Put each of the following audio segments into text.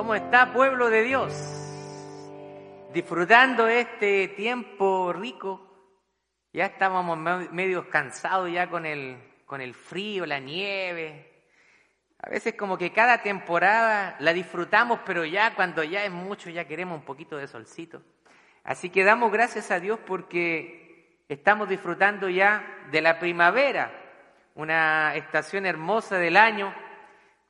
¿Cómo está pueblo de Dios? Disfrutando este tiempo rico. Ya estábamos medio cansados ya con el, con el frío, la nieve. A veces como que cada temporada la disfrutamos, pero ya cuando ya es mucho ya queremos un poquito de solcito. Así que damos gracias a Dios porque estamos disfrutando ya de la primavera, una estación hermosa del año,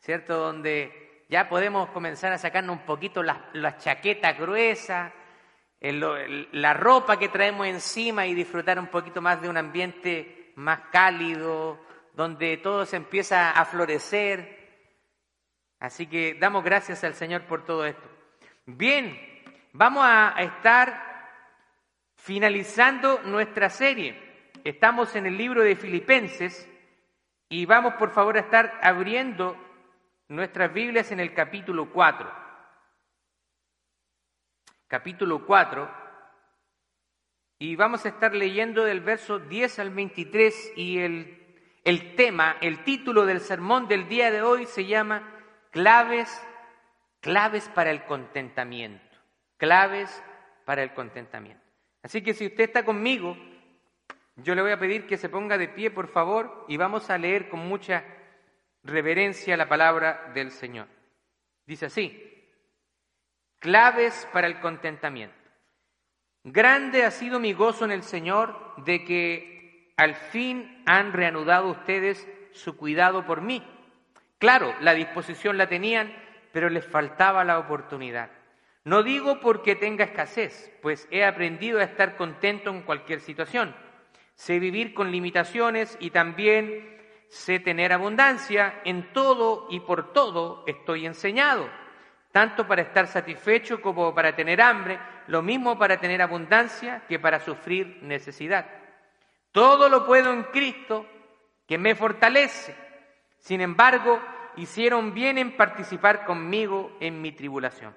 ¿cierto? Donde ya podemos comenzar a sacarnos un poquito la, la chaqueta gruesa, la ropa que traemos encima y disfrutar un poquito más de un ambiente más cálido, donde todo se empieza a florecer. Así que damos gracias al Señor por todo esto. Bien, vamos a estar finalizando nuestra serie. Estamos en el libro de Filipenses y vamos por favor a estar abriendo nuestras Biblias en el capítulo 4. Capítulo 4. Y vamos a estar leyendo del verso 10 al 23 y el, el tema, el título del sermón del día de hoy se llama Claves, claves para el contentamiento. Claves para el contentamiento. Así que si usted está conmigo, yo le voy a pedir que se ponga de pie, por favor, y vamos a leer con mucha reverencia la palabra del Señor. Dice así, claves para el contentamiento. Grande ha sido mi gozo en el Señor de que al fin han reanudado ustedes su cuidado por mí. Claro, la disposición la tenían, pero les faltaba la oportunidad. No digo porque tenga escasez, pues he aprendido a estar contento en cualquier situación. Sé vivir con limitaciones y también sé tener abundancia, en todo y por todo estoy enseñado, tanto para estar satisfecho como para tener hambre, lo mismo para tener abundancia que para sufrir necesidad. Todo lo puedo en Cristo que me fortalece. Sin embargo, hicieron bien en participar conmigo en mi tribulación.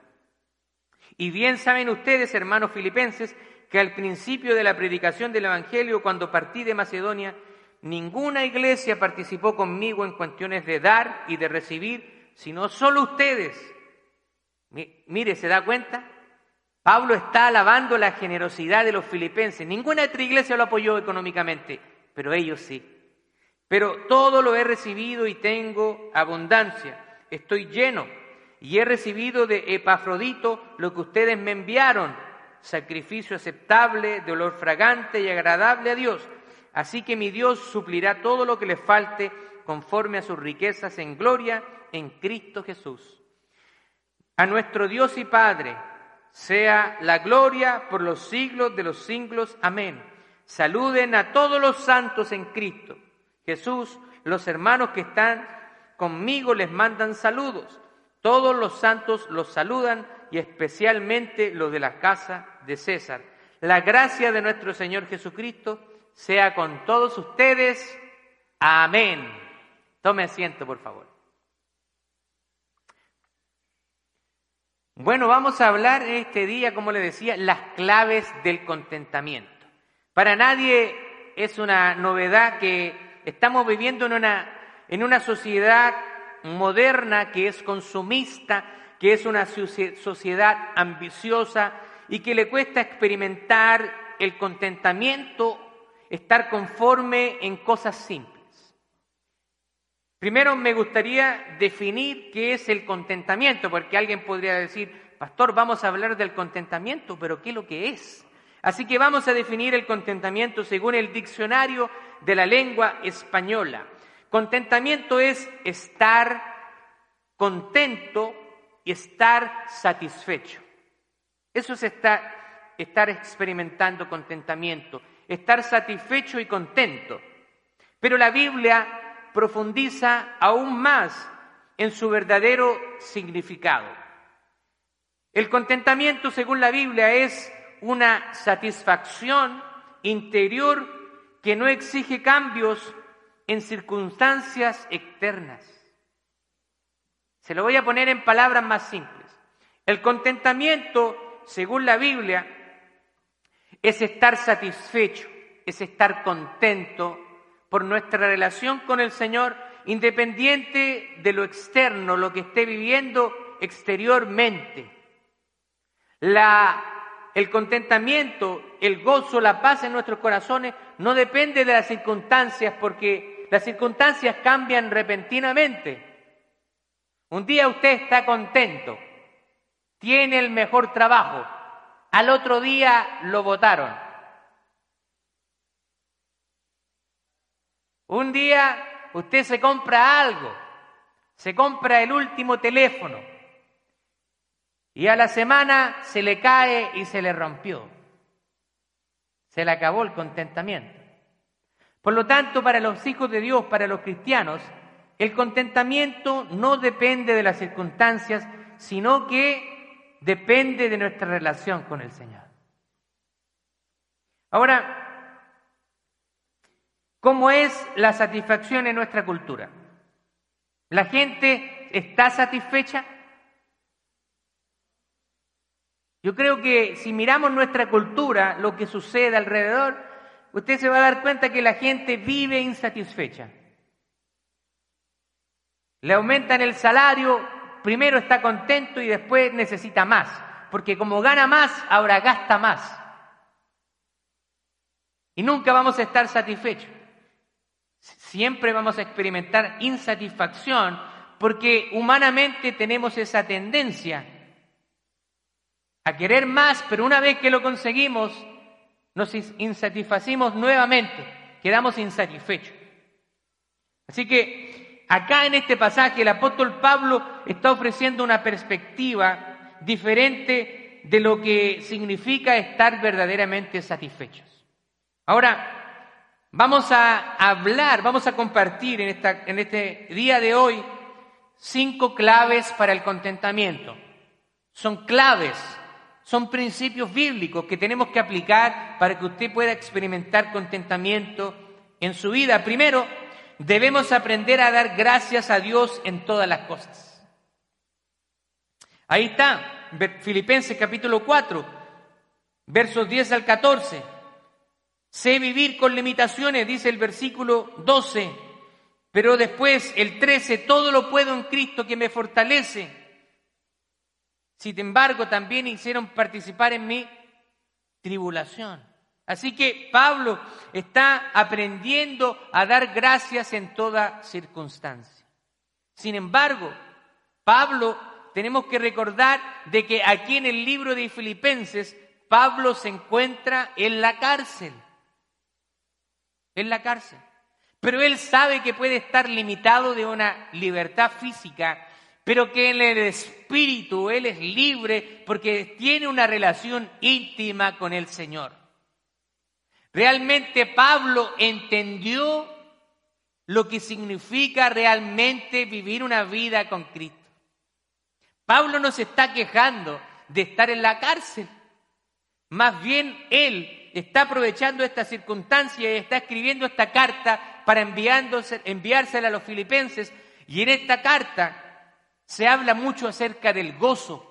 Y bien saben ustedes, hermanos filipenses, que al principio de la predicación del Evangelio, cuando partí de Macedonia, Ninguna iglesia participó conmigo en cuestiones de dar y de recibir, sino solo ustedes. Mire, ¿se da cuenta? Pablo está alabando la generosidad de los filipenses. Ninguna otra iglesia lo apoyó económicamente, pero ellos sí. Pero todo lo he recibido y tengo abundancia. Estoy lleno y he recibido de Epafrodito lo que ustedes me enviaron, sacrificio aceptable, de olor fragante y agradable a Dios. Así que mi Dios suplirá todo lo que le falte conforme a sus riquezas en gloria en Cristo Jesús. A nuestro Dios y Padre sea la gloria por los siglos de los siglos. Amén. Saluden a todos los santos en Cristo. Jesús, los hermanos que están conmigo les mandan saludos. Todos los santos los saludan y especialmente los de la casa de César. La gracia de nuestro Señor Jesucristo sea con todos ustedes. Amén. Tome asiento, por favor. Bueno, vamos a hablar este día, como le decía, las claves del contentamiento. Para nadie es una novedad que estamos viviendo en una, en una sociedad moderna que es consumista, que es una sociedad ambiciosa y que le cuesta experimentar el contentamiento estar conforme en cosas simples. Primero me gustaría definir qué es el contentamiento, porque alguien podría decir, pastor, vamos a hablar del contentamiento, pero ¿qué es lo que es? Así que vamos a definir el contentamiento según el diccionario de la lengua española. Contentamiento es estar contento y estar satisfecho. Eso es estar, estar experimentando contentamiento estar satisfecho y contento. Pero la Biblia profundiza aún más en su verdadero significado. El contentamiento, según la Biblia, es una satisfacción interior que no exige cambios en circunstancias externas. Se lo voy a poner en palabras más simples. El contentamiento, según la Biblia, es estar satisfecho, es estar contento por nuestra relación con el Señor, independiente de lo externo, lo que esté viviendo exteriormente. El contentamiento, el gozo, la paz en nuestros corazones no depende de las circunstancias porque las circunstancias cambian repentinamente. Un día usted está contento, tiene el mejor trabajo, al otro día lo votaron. Un día usted se compra algo, se compra el último teléfono y a la semana se le cae y se le rompió. Se le acabó el contentamiento. Por lo tanto, para los hijos de Dios, para los cristianos, el contentamiento no depende de las circunstancias, sino que depende de nuestra relación con el Señor. Ahora, ¿cómo es la satisfacción en nuestra cultura? ¿La gente está satisfecha? Yo creo que si miramos nuestra cultura, lo que sucede alrededor, usted se va a dar cuenta que la gente vive insatisfecha. Le aumentan el salario, primero está contento y después necesita más, porque como gana más, ahora gasta más. Y nunca vamos a estar satisfechos. Siempre vamos a experimentar insatisfacción porque humanamente tenemos esa tendencia a querer más, pero una vez que lo conseguimos, nos insatisfacimos nuevamente, quedamos insatisfechos. Así que Acá en este pasaje el apóstol Pablo está ofreciendo una perspectiva diferente de lo que significa estar verdaderamente satisfechos. Ahora, vamos a hablar, vamos a compartir en, esta, en este día de hoy cinco claves para el contentamiento. Son claves, son principios bíblicos que tenemos que aplicar para que usted pueda experimentar contentamiento en su vida. Primero, debemos aprender a dar gracias a Dios en todas las cosas. Ahí está, Filipenses capítulo 4, versos 10 al 14. Sé vivir con limitaciones, dice el versículo 12, pero después el 13, todo lo puedo en Cristo que me fortalece. Sin embargo, también hicieron participar en mi tribulación. Así que Pablo está aprendiendo a dar gracias en toda circunstancia. Sin embargo, Pablo tenemos que recordar de que aquí en el libro de Filipenses, Pablo se encuentra en la cárcel. En la cárcel. Pero él sabe que puede estar limitado de una libertad física, pero que en el espíritu él es libre porque tiene una relación íntima con el Señor. Realmente Pablo entendió lo que significa realmente vivir una vida con Cristo. Pablo no se está quejando de estar en la cárcel. Más bien él está aprovechando esta circunstancia y está escribiendo esta carta para enviársela a los filipenses. Y en esta carta se habla mucho acerca del gozo.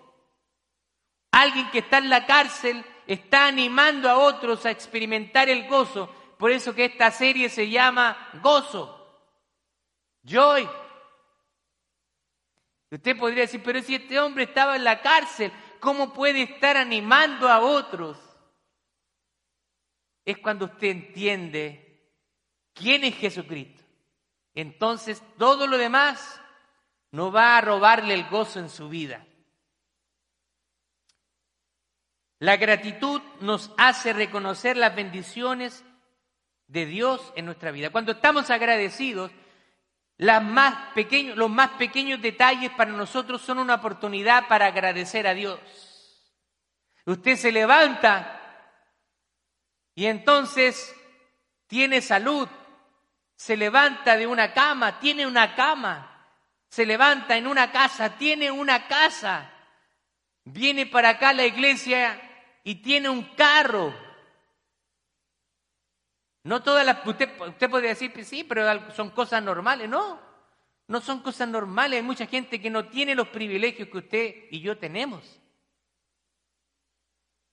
Alguien que está en la cárcel está animando a otros a experimentar el gozo. Por eso que esta serie se llama Gozo, Joy. Usted podría decir, pero si este hombre estaba en la cárcel, ¿cómo puede estar animando a otros? Es cuando usted entiende quién es Jesucristo. Entonces todo lo demás no va a robarle el gozo en su vida. La gratitud nos hace reconocer las bendiciones de Dios en nuestra vida. Cuando estamos agradecidos, los más pequeños detalles para nosotros son una oportunidad para agradecer a Dios. Usted se levanta y entonces tiene salud, se levanta de una cama, tiene una cama, se levanta en una casa, tiene una casa, viene para acá a la iglesia y tiene un carro. No todas las. Usted, usted puede decir, pues sí, pero son cosas normales. No, no son cosas normales. Hay mucha gente que no tiene los privilegios que usted y yo tenemos.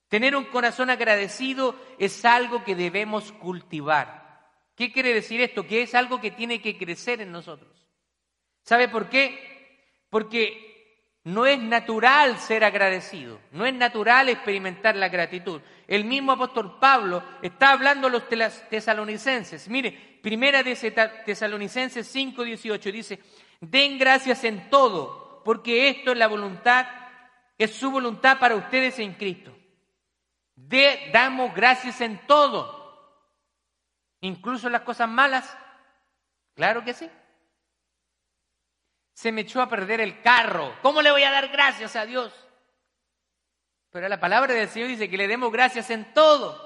Tener un corazón agradecido es algo que debemos cultivar. ¿Qué quiere decir esto? Que es algo que tiene que crecer en nosotros. ¿Sabe por qué? Porque no es natural ser agradecido, no es natural experimentar la gratitud. El mismo apóstol Pablo está hablando a los tesalonicenses. Mire, primera de Tesalonicenses 5, 18 dice, den gracias en todo, porque esto es la voluntad, es su voluntad para ustedes en Cristo. De, damos gracias en todo, incluso las cosas malas. Claro que sí se me echó a perder el carro. ¿Cómo le voy a dar gracias a Dios? Pero la palabra del Señor dice que le demos gracias en todo.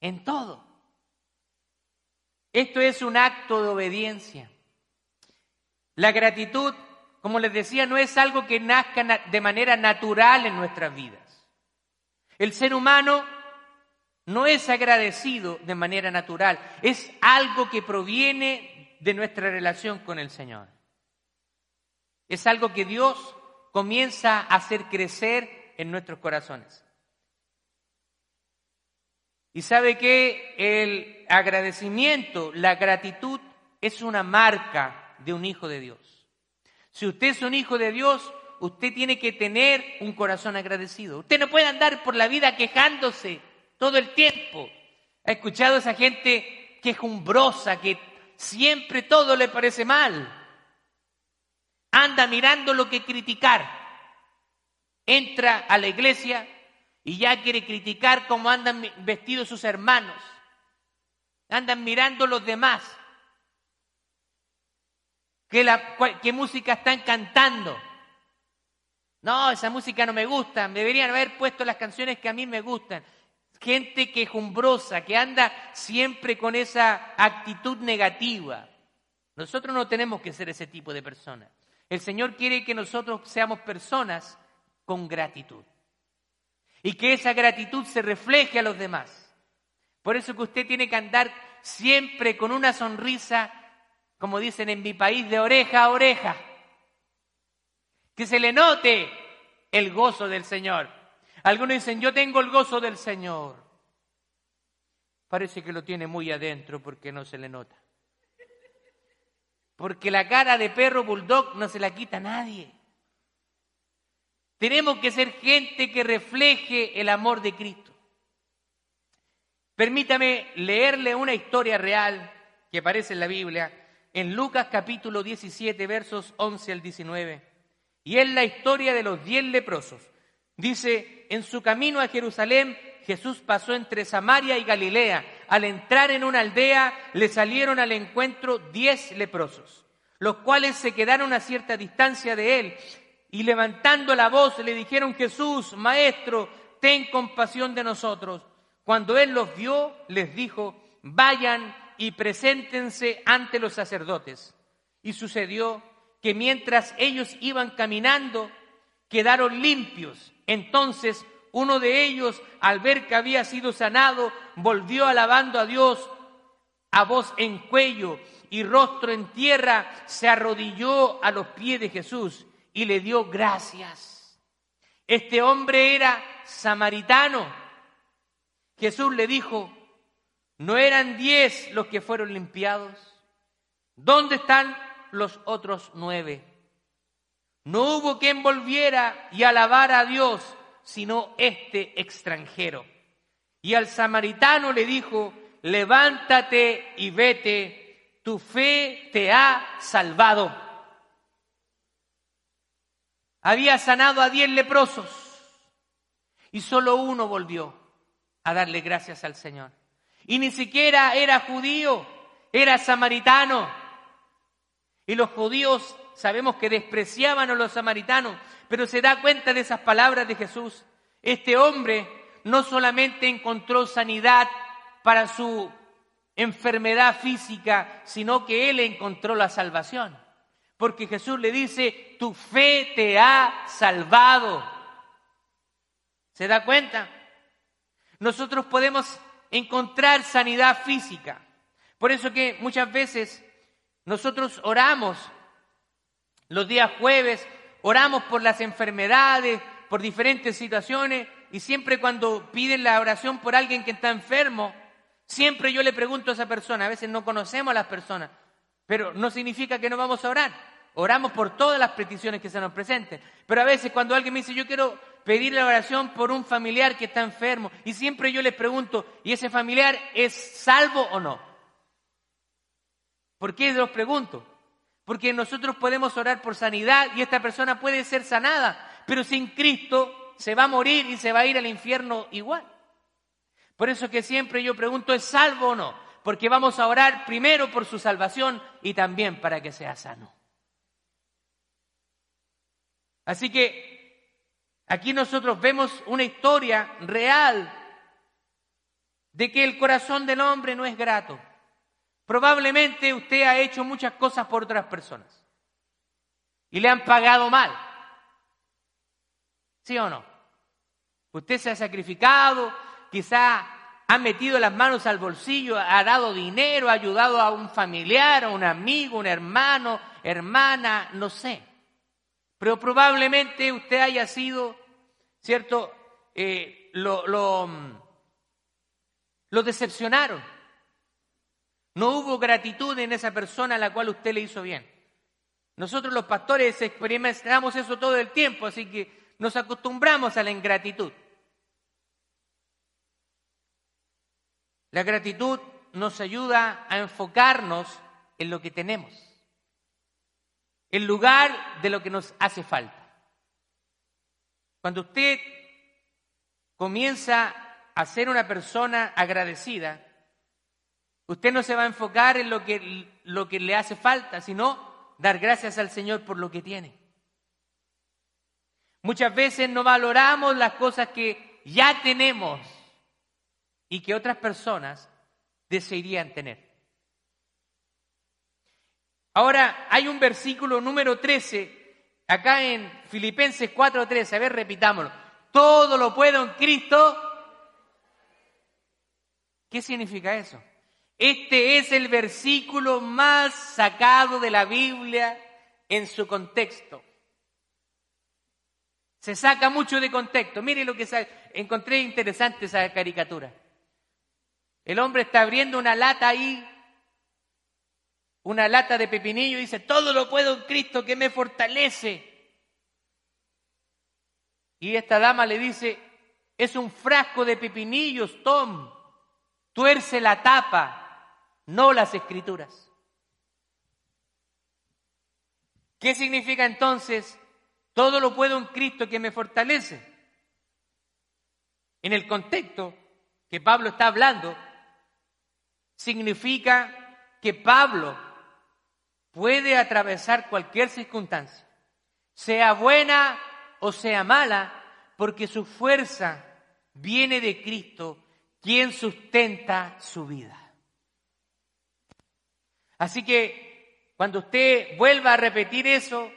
En todo. Esto es un acto de obediencia. La gratitud, como les decía, no es algo que nazca de manera natural en nuestras vidas. El ser humano no es agradecido de manera natural, es algo que proviene de nuestra relación con el Señor. Es algo que Dios comienza a hacer crecer en nuestros corazones. Y sabe que el agradecimiento, la gratitud, es una marca de un hijo de Dios. Si usted es un hijo de Dios, usted tiene que tener un corazón agradecido. Usted no puede andar por la vida quejándose todo el tiempo. ¿Ha escuchado a esa gente quejumbrosa que Siempre todo le parece mal. Anda mirando lo que criticar. Entra a la iglesia y ya quiere criticar cómo andan vestidos sus hermanos. Andan mirando los demás. ¿Qué, la, música están cantando? No, esa música no me gusta. Deberían haber puesto las canciones que a mí me gustan gente quejumbrosa, que anda siempre con esa actitud negativa. Nosotros no tenemos que ser ese tipo de personas. El Señor quiere que nosotros seamos personas con gratitud. Y que esa gratitud se refleje a los demás. Por eso que usted tiene que andar siempre con una sonrisa, como dicen en mi país, de oreja a oreja. Que se le note el gozo del Señor. Algunos dicen, yo tengo el gozo del Señor. Parece que lo tiene muy adentro porque no se le nota. Porque la cara de perro bulldog no se la quita nadie. Tenemos que ser gente que refleje el amor de Cristo. Permítame leerle una historia real que aparece en la Biblia, en Lucas capítulo 17, versos 11 al 19. Y es la historia de los diez leprosos. Dice, en su camino a Jerusalén, Jesús pasó entre Samaria y Galilea. Al entrar en una aldea, le salieron al encuentro diez leprosos, los cuales se quedaron a cierta distancia de él y levantando la voz le dijeron, Jesús, Maestro, ten compasión de nosotros. Cuando él los vio, les dijo, vayan y preséntense ante los sacerdotes. Y sucedió que mientras ellos iban caminando, quedaron limpios. Entonces uno de ellos, al ver que había sido sanado, volvió alabando a Dios a voz en cuello y rostro en tierra, se arrodilló a los pies de Jesús y le dio gracias. Este hombre era samaritano. Jesús le dijo, ¿no eran diez los que fueron limpiados? ¿Dónde están los otros nueve? No hubo quien volviera y alabara a Dios, sino este extranjero. Y al samaritano le dijo, levántate y vete, tu fe te ha salvado. Había sanado a diez leprosos y solo uno volvió a darle gracias al Señor. Y ni siquiera era judío, era samaritano. Y los judíos sabemos que despreciaban a los samaritanos, pero se da cuenta de esas palabras de Jesús. Este hombre no solamente encontró sanidad para su enfermedad física, sino que él encontró la salvación. Porque Jesús le dice, tu fe te ha salvado. ¿Se da cuenta? Nosotros podemos encontrar sanidad física. Por eso que muchas veces nosotros oramos los días jueves oramos por las enfermedades, por diferentes situaciones, y siempre cuando piden la oración por alguien que está enfermo, siempre yo le pregunto a esa persona, a veces no conocemos a las personas, pero no significa que no vamos a orar. oramos por todas las peticiones que se nos presenten. Pero a veces cuando alguien me dice, yo quiero pedir la oración por un familiar que está enfermo, y siempre yo les pregunto, ¿y ese familiar es salvo o no? ¿Por qué los pregunto? Porque nosotros podemos orar por sanidad y esta persona puede ser sanada, pero sin Cristo se va a morir y se va a ir al infierno igual. Por eso que siempre yo pregunto, ¿es salvo o no? Porque vamos a orar primero por su salvación y también para que sea sano. Así que aquí nosotros vemos una historia real de que el corazón del hombre no es grato. Probablemente usted ha hecho muchas cosas por otras personas y le han pagado mal. ¿Sí o no? Usted se ha sacrificado, quizá ha metido las manos al bolsillo, ha dado dinero, ha ayudado a un familiar, a un amigo, un hermano, hermana, no sé. Pero probablemente usted haya sido, ¿cierto? Eh, lo, lo, lo decepcionaron no hubo gratitud en esa persona a la cual usted le hizo bien. Nosotros los pastores experimentamos eso todo el tiempo, así que nos acostumbramos a la ingratitud. La gratitud nos ayuda a enfocarnos en lo que tenemos, en lugar de lo que nos hace falta. Cuando usted comienza a ser una persona agradecida, Usted no se va a enfocar en lo que, lo que le hace falta, sino dar gracias al Señor por lo que tiene. Muchas veces no valoramos las cosas que ya tenemos y que otras personas desearían tener. Ahora hay un versículo número 13, acá en Filipenses 4:13, a ver, repitámoslo. Todo lo puedo en Cristo. ¿Qué significa eso? Este es el versículo más sacado de la Biblia en su contexto. Se saca mucho de contexto. Mire lo que encontré interesante esa caricatura. El hombre está abriendo una lata ahí, una lata de pepinillo y dice, todo lo puedo en Cristo que me fortalece. Y esta dama le dice, es un frasco de pepinillos, Tom, tuerce la tapa no las escrituras. ¿Qué significa entonces todo lo puedo en Cristo que me fortalece? En el contexto que Pablo está hablando, significa que Pablo puede atravesar cualquier circunstancia, sea buena o sea mala, porque su fuerza viene de Cristo, quien sustenta su vida. Así que cuando usted vuelva a repetir eso,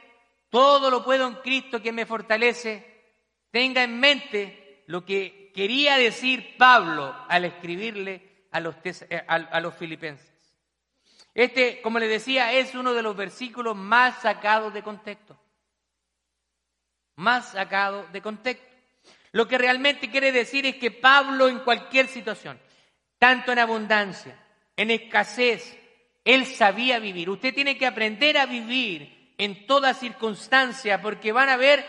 todo lo puedo en Cristo que me fortalece, tenga en mente lo que quería decir Pablo al escribirle a los, eh, filipenses. Este, como le decía, es uno de los versículos más sacados de contexto. Más sacado de contexto. Lo que realmente quiere decir es que Pablo en cualquier situación, tanto en abundancia, en escasez, él sabía vivir. Usted tiene que aprender a vivir en toda circunstancia porque van a haber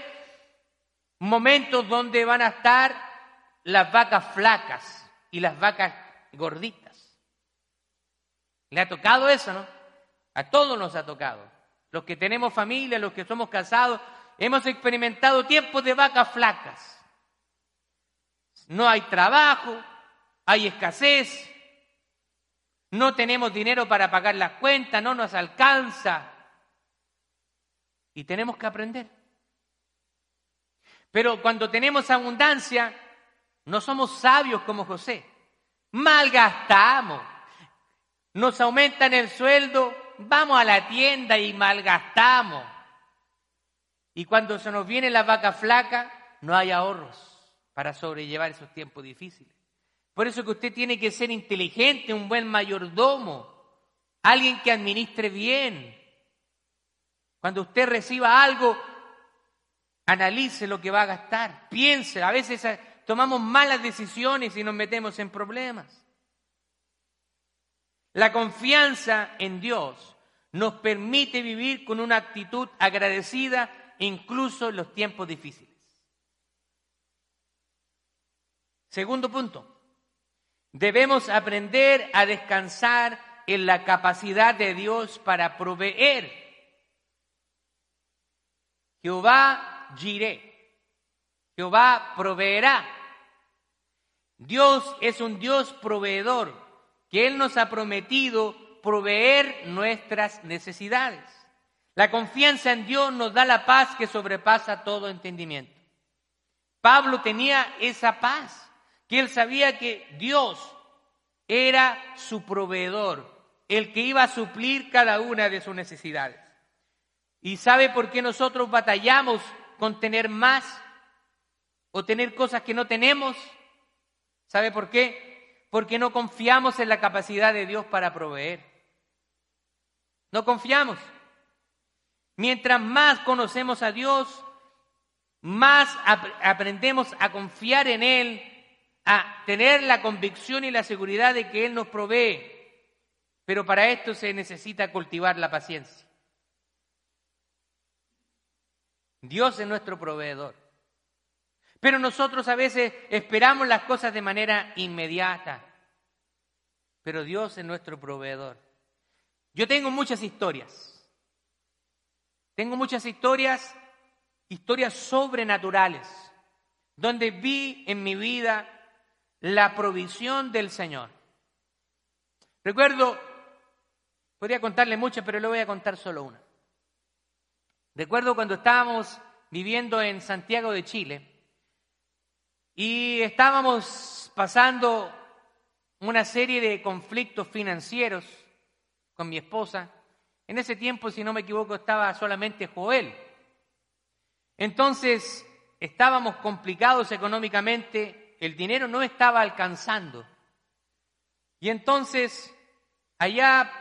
momentos donde van a estar las vacas flacas y las vacas gorditas. ¿Le ha tocado eso, no? A todos nos ha tocado. Los que tenemos familia, los que somos casados, hemos experimentado tiempos de vacas flacas. No hay trabajo, hay escasez, no tenemos dinero para pagar las cuentas, no nos alcanza. Y tenemos que aprender. Pero cuando tenemos abundancia, no somos sabios como José. Malgastamos. Nos aumentan el sueldo, vamos a la tienda y malgastamos. Y cuando se nos viene la vaca flaca, no hay ahorros para sobrellevar esos tiempos difíciles. Por eso que usted tiene que ser inteligente, un buen mayordomo, alguien que administre bien. Cuando usted reciba algo, analice lo que va a gastar, piense. A veces eh, tomamos malas decisiones y nos metemos en problemas. La confianza en Dios nos permite vivir con una actitud agradecida incluso en los tiempos difíciles. Segundo punto, debemos aprender a descansar en la capacidad de Dios para proveer. Jehová giré, Jehová proveerá. Dios es un Dios proveedor, que Él nos ha prometido proveer nuestras necesidades. La confianza en Dios nos da la paz que sobrepasa todo entendimiento. Pablo tenía esa paz, que él sabía que Dios era su proveedor, el que iba a suplir cada una de sus necesidades. ¿Y sabe por qué nosotros batallamos con tener más o tener cosas que no tenemos? ¿Sabe por qué? Porque no confiamos en la capacidad de Dios para proveer. No confiamos. Mientras más conocemos a Dios, más aprendemos a confiar en Él, a tener la convicción y la seguridad de que Él nos provee. Pero para esto se necesita cultivar la paciencia. Dios es nuestro proveedor. Pero nosotros a veces esperamos las cosas de manera inmediata. Pero Dios es nuestro proveedor. Yo tengo muchas historias. Tengo muchas historias, historias sobrenaturales, donde vi en mi vida la provisión del Señor. Recuerdo, podría contarle muchas, pero le voy a contar solo una. Recuerdo cuando estábamos viviendo en Santiago de Chile y estábamos pasando una serie de conflictos financieros con mi esposa en ese tiempo, si no me equivoco, estaba solamente Joel. Entonces, estábamos complicados económicamente, el dinero no estaba alcanzando. Y entonces, allá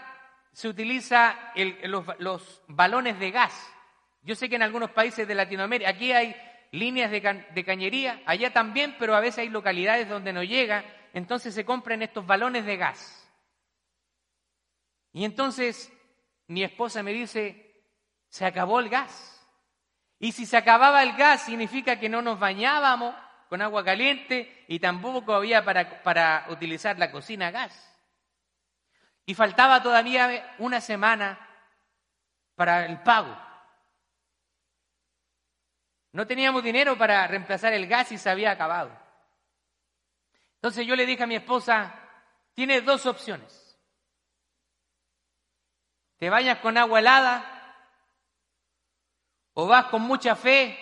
se utiliza los, balones de gas. Yo sé que en algunos países de Latinoamérica, aquí hay líneas de, de cañería, allá también, pero a veces hay localidades donde no llega, entonces se compran estos balones de gas. Y entonces mi esposa me dice, se acabó el gas. Y si se acababa el gas significa que no nos bañábamos con agua caliente y tampoco había para, para utilizar la cocina a gas. Y faltaba todavía una semana para el pago. No teníamos dinero para reemplazar el gas y se había acabado. Entonces yo le dije a mi esposa, tiene dos opciones te bañas con agua helada o vas con mucha fe,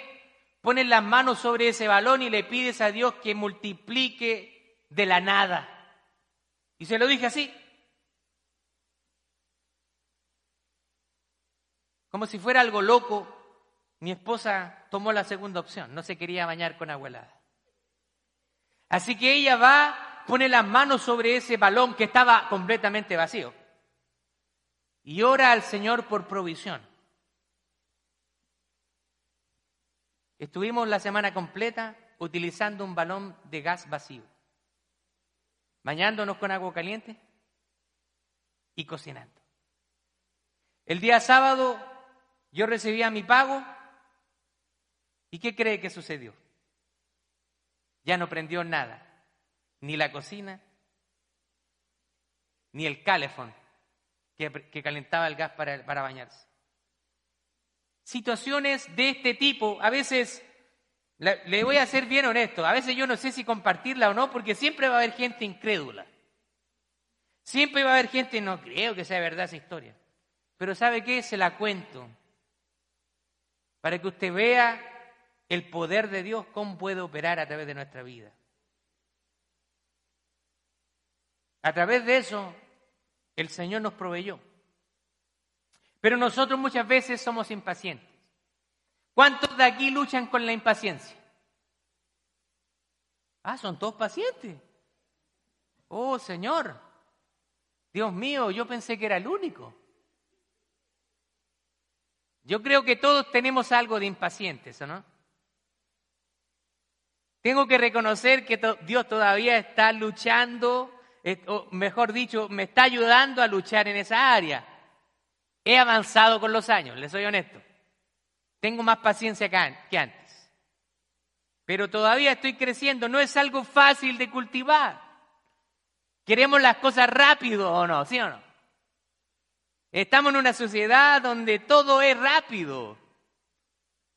pones las manos sobre ese balón y le pides a Dios que multiplique de la nada. Y se lo dije así. Como si fuera algo loco, mi esposa tomó la segunda opción, no se quería bañar con agua helada. Así que ella va, pone las manos sobre ese balón que estaba completamente vacío y ora al Señor por provisión. Estuvimos la semana completa utilizando un balón de gas vacío, bañándonos con agua caliente y cocinando. El día sábado yo recibía mi pago y ¿qué cree que sucedió? Ya no prendió nada, ni la cocina, ni el calefón que, calentaba el gas para, para bañarse. Situaciones de este tipo, a veces, le voy a ser bien honesto, a veces yo no sé si compartirla o no, porque siempre va a haber gente incrédula. Siempre va a haber gente, no creo que sea verdad esa historia. Pero ¿sabe qué? Se la cuento. Para que usted vea el poder de Dios, cómo puede operar a través de nuestra vida. A través de eso, el Señor nos proveyó. Pero nosotros muchas veces somos impacientes. ¿Cuántos de aquí luchan con la impaciencia? Ah, son todos pacientes. Oh, Señor. Dios mío, yo pensé que era el único. Yo creo que todos tenemos algo de impacientes, ¿o no? Tengo que reconocer que Dios todavía está luchando o mejor dicho, me está ayudando a luchar en esa área. He avanzado con los años, les soy honesto. Tengo más paciencia que antes. Pero todavía estoy creciendo. No es algo fácil de cultivar. Queremos las cosas rápido o no, ¿sí o no? Estamos en una sociedad donde todo es rápido.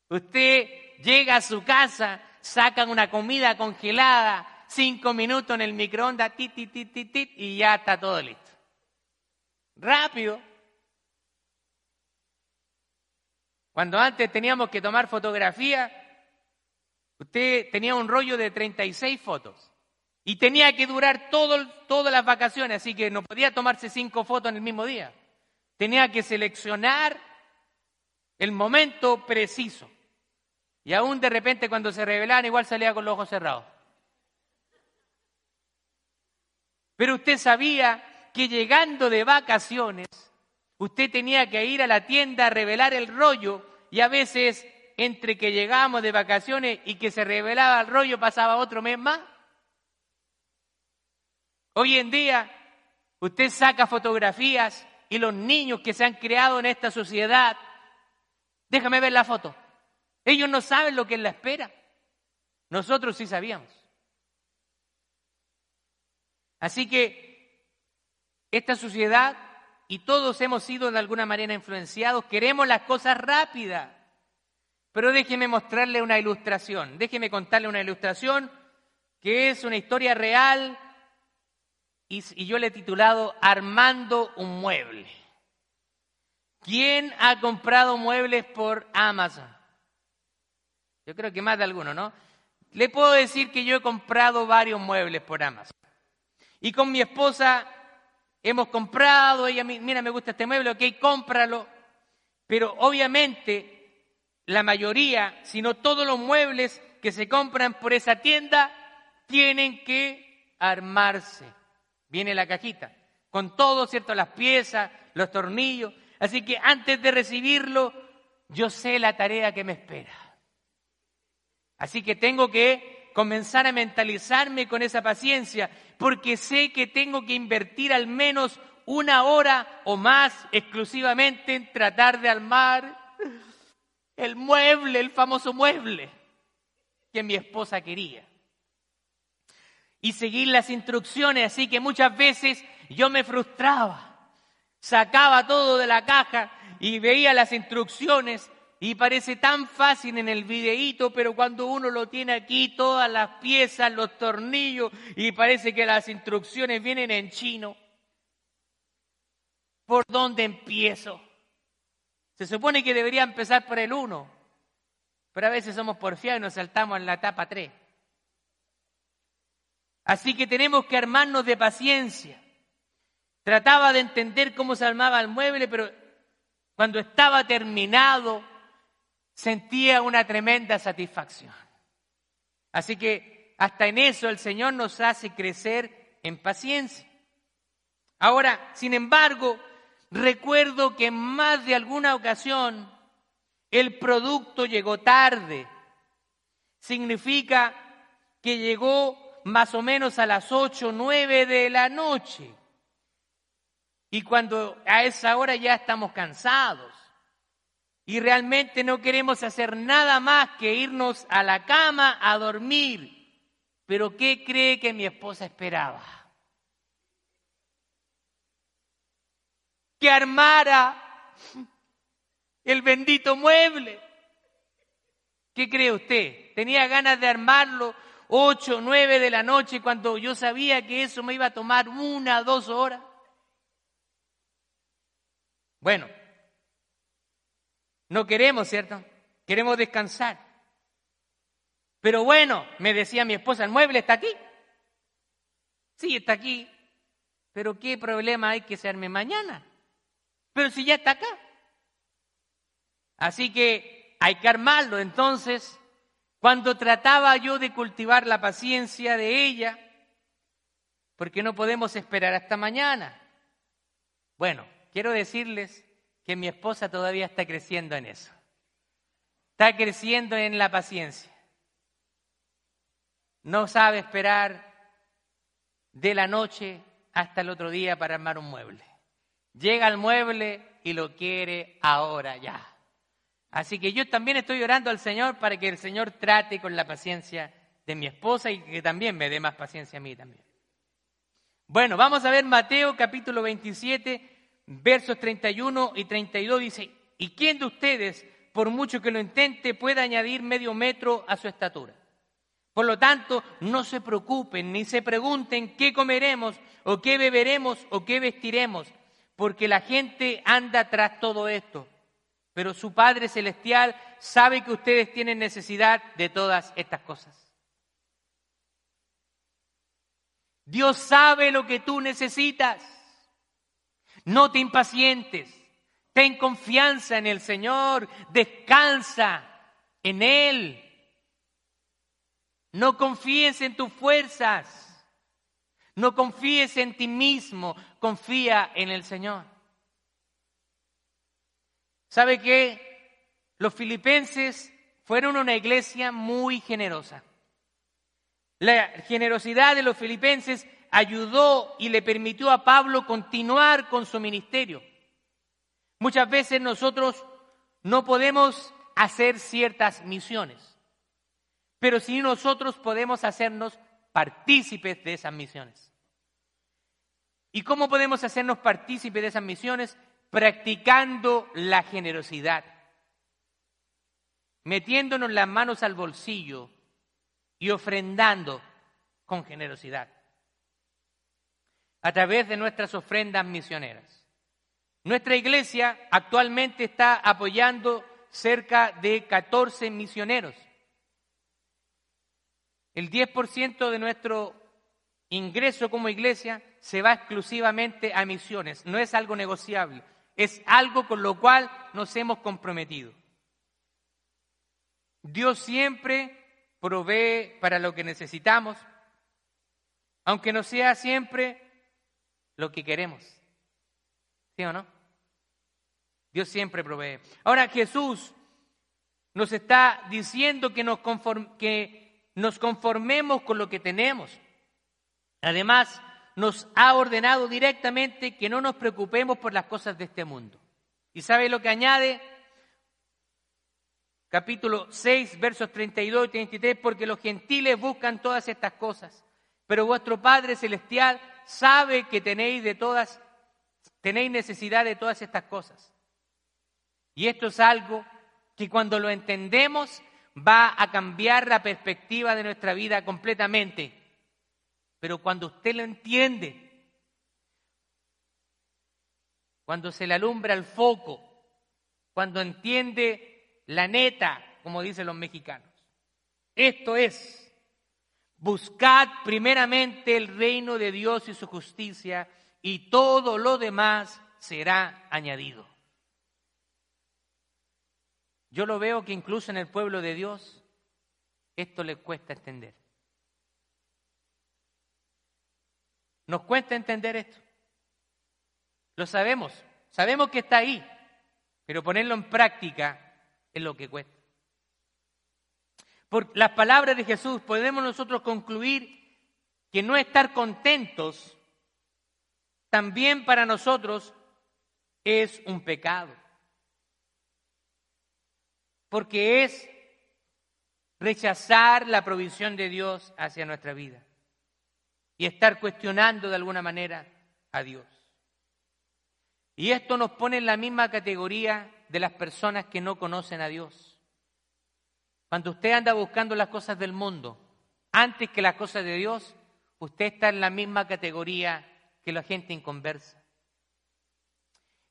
Usted llega a su casa, saca una comida congelada, cinco minutos en el microondas, tit, tit, tit, tit, y ya está todo listo. Rápido. Cuando antes teníamos que tomar fotografía, usted tenía un rollo de 36 fotos y tenía que durar todas las vacaciones, así que no podía tomarse cinco fotos en el mismo día. Tenía que seleccionar el momento preciso. Y aún de repente cuando se revelaban igual salía con los ojos cerrados. Pero usted sabía que llegando de vacaciones, usted tenía que ir a la tienda a revelar el rollo y a veces entre que llegábamos de vacaciones y que se revelaba el rollo pasaba otro mes más. Hoy en día usted saca fotografías y los niños que se han creado en esta sociedad, déjame ver la foto, ellos no saben lo que es la espera. Nosotros sí sabíamos. Así que esta sociedad, y todos hemos sido de alguna manera influenciados, queremos las cosas rápidas. Pero déjeme mostrarle una ilustración, déjeme contarle una ilustración que es una historia real y, yo le he titulado Armando un mueble. ¿Quién ha comprado muebles por Amazon? Yo creo que más de alguno, ¿no? Le puedo decir que yo he comprado varios muebles por Amazon. Y con mi esposa hemos comprado, ella, mira, me gusta este mueble, ok, cómpralo. Pero obviamente la mayoría, si no todos los muebles que se compran por esa tienda, tienen que armarse viene la cajita, con todo, ¿cierto? Las piezas, los tornillos. Así que antes de recibirlo, yo sé la tarea que me espera. Así que tengo que comenzar a mentalizarme con esa paciencia, porque sé que tengo que invertir al menos una hora o más exclusivamente en tratar de armar el mueble, el famoso mueble que mi esposa quería. Y seguir las instrucciones, así que muchas veces yo me frustraba, sacaba todo de la caja y veía las instrucciones y parece tan fácil en el videíto, pero cuando uno lo tiene aquí, todas las piezas, los tornillos, y parece que las instrucciones vienen en chino, ¿por dónde empiezo? Se supone que debería empezar por el uno, pero a veces somos porfiados y nos saltamos en la etapa 3. Así que tenemos que armarnos de paciencia. Trataba de entender cómo se armaba el mueble, pero cuando estaba terminado sentía una tremenda satisfacción. Así que hasta en eso el Señor nos hace crecer en paciencia. Ahora, sin embargo, recuerdo que en más de alguna ocasión el producto llegó tarde. Significa que llegó más o menos a las ocho, nueve de la noche. Y cuando a esa hora ya estamos cansados y realmente no queremos hacer nada más que irnos a la cama a dormir. Pero ¿qué cree que mi esposa esperaba? Que armara el bendito mueble. ¿Qué cree usted? ¿Tenía ganas de armarlo 8, 9 de la noche cuando yo sabía que eso me iba a tomar una, dos horas. Bueno, no queremos, ¿cierto? Queremos descansar. Pero bueno, me decía mi esposa, el mueble está aquí. Sí, está aquí. Pero ¿qué problema hay que se arme mañana? Pero si ya está acá. Así que hay que armarlo. Entonces, cuando trataba yo de cultivar la paciencia de ella, porque no podemos esperar hasta mañana. Bueno, quiero decirles que mi esposa todavía está creciendo en eso. Está creciendo en la paciencia. No sabe esperar de la noche hasta el otro día para armar un mueble. llega al mueble y lo quiere ahora ya. Así que yo también estoy orando al Señor para que el Señor trate con la paciencia de mi esposa y que también me dé más paciencia a mí también. Bueno, vamos a ver Mateo capítulo 27, versos 31 y 32. Dice, ¿y quién de ustedes, por mucho que lo intente, puede añadir medio metro a su estatura? Por lo tanto, no se preocupen ni se pregunten qué comeremos o qué beberemos o qué vestiremos, porque la gente anda tras todo esto. Pero su Padre Celestial sabe que ustedes tienen necesidad de todas estas cosas. Dios sabe lo que tú necesitas. No te impacientes. Ten confianza en el Señor. Descansa en Él. No confíes en tus fuerzas. No confíes en ti mismo. Confía en el Señor. ¿Sabe qué? Los filipenses fueron una iglesia muy generosa. La generosidad de los filipenses ayudó y le permitió a Pablo continuar con su ministerio. Muchas veces nosotros no podemos hacer ciertas misiones, pero sí nosotros podemos hacernos partícipes de esas misiones. ¿Y cómo podemos hacernos partícipes de esas misiones? Practicando la generosidad, metiéndonos las manos al bolsillo y ofrendando con generosidad a través de nuestras ofrendas misioneras. Nuestra iglesia actualmente está apoyando cerca de 14 misioneros. El 10% de nuestro ingreso como iglesia se va exclusivamente a misiones, no es algo negociable, es algo con lo cual nos hemos comprometido. Dios siempre provee para lo que necesitamos, aunque no sea siempre lo que queremos. ¿Sí o no? Dios siempre provee. Ahora Jesús nos está diciendo que nos, que nos conformemos con lo que tenemos. Además, nos ha ordenado directamente que no nos preocupemos por las cosas de este mundo. ¿Y sabe lo que añade? capítulo 6, versos 32 y 33, porque los gentiles buscan todas estas cosas, pero vuestro Padre Celestial sabe que tenéis de todas, tenéis necesidad de todas estas cosas. Y esto es algo que cuando lo entendemos va a cambiar la perspectiva de nuestra vida completamente. Pero cuando usted lo entiende, cuando se le alumbra el foco, cuando entiende la neta, como dicen los mexicanos. Esto es, buscad primeramente el reino de Dios y su justicia y todo lo demás será añadido. Yo lo veo que incluso en el pueblo de Dios esto le cuesta entender. Nos cuesta entender esto. Lo sabemos, sabemos que está ahí, pero ponerlo en práctica es lo que cuesta. Por las palabras de Jesús podemos nosotros concluir que no estar contentos también para nosotros es un pecado. Porque es rechazar la provisión de Dios hacia nuestra vida y estar cuestionando de alguna manera a Dios. Y esto nos pone en la misma categoría de las personas que no conocen a Dios. Cuando usted anda buscando las cosas del mundo antes que las cosas de Dios, usted está en la misma categoría que la gente inconversa.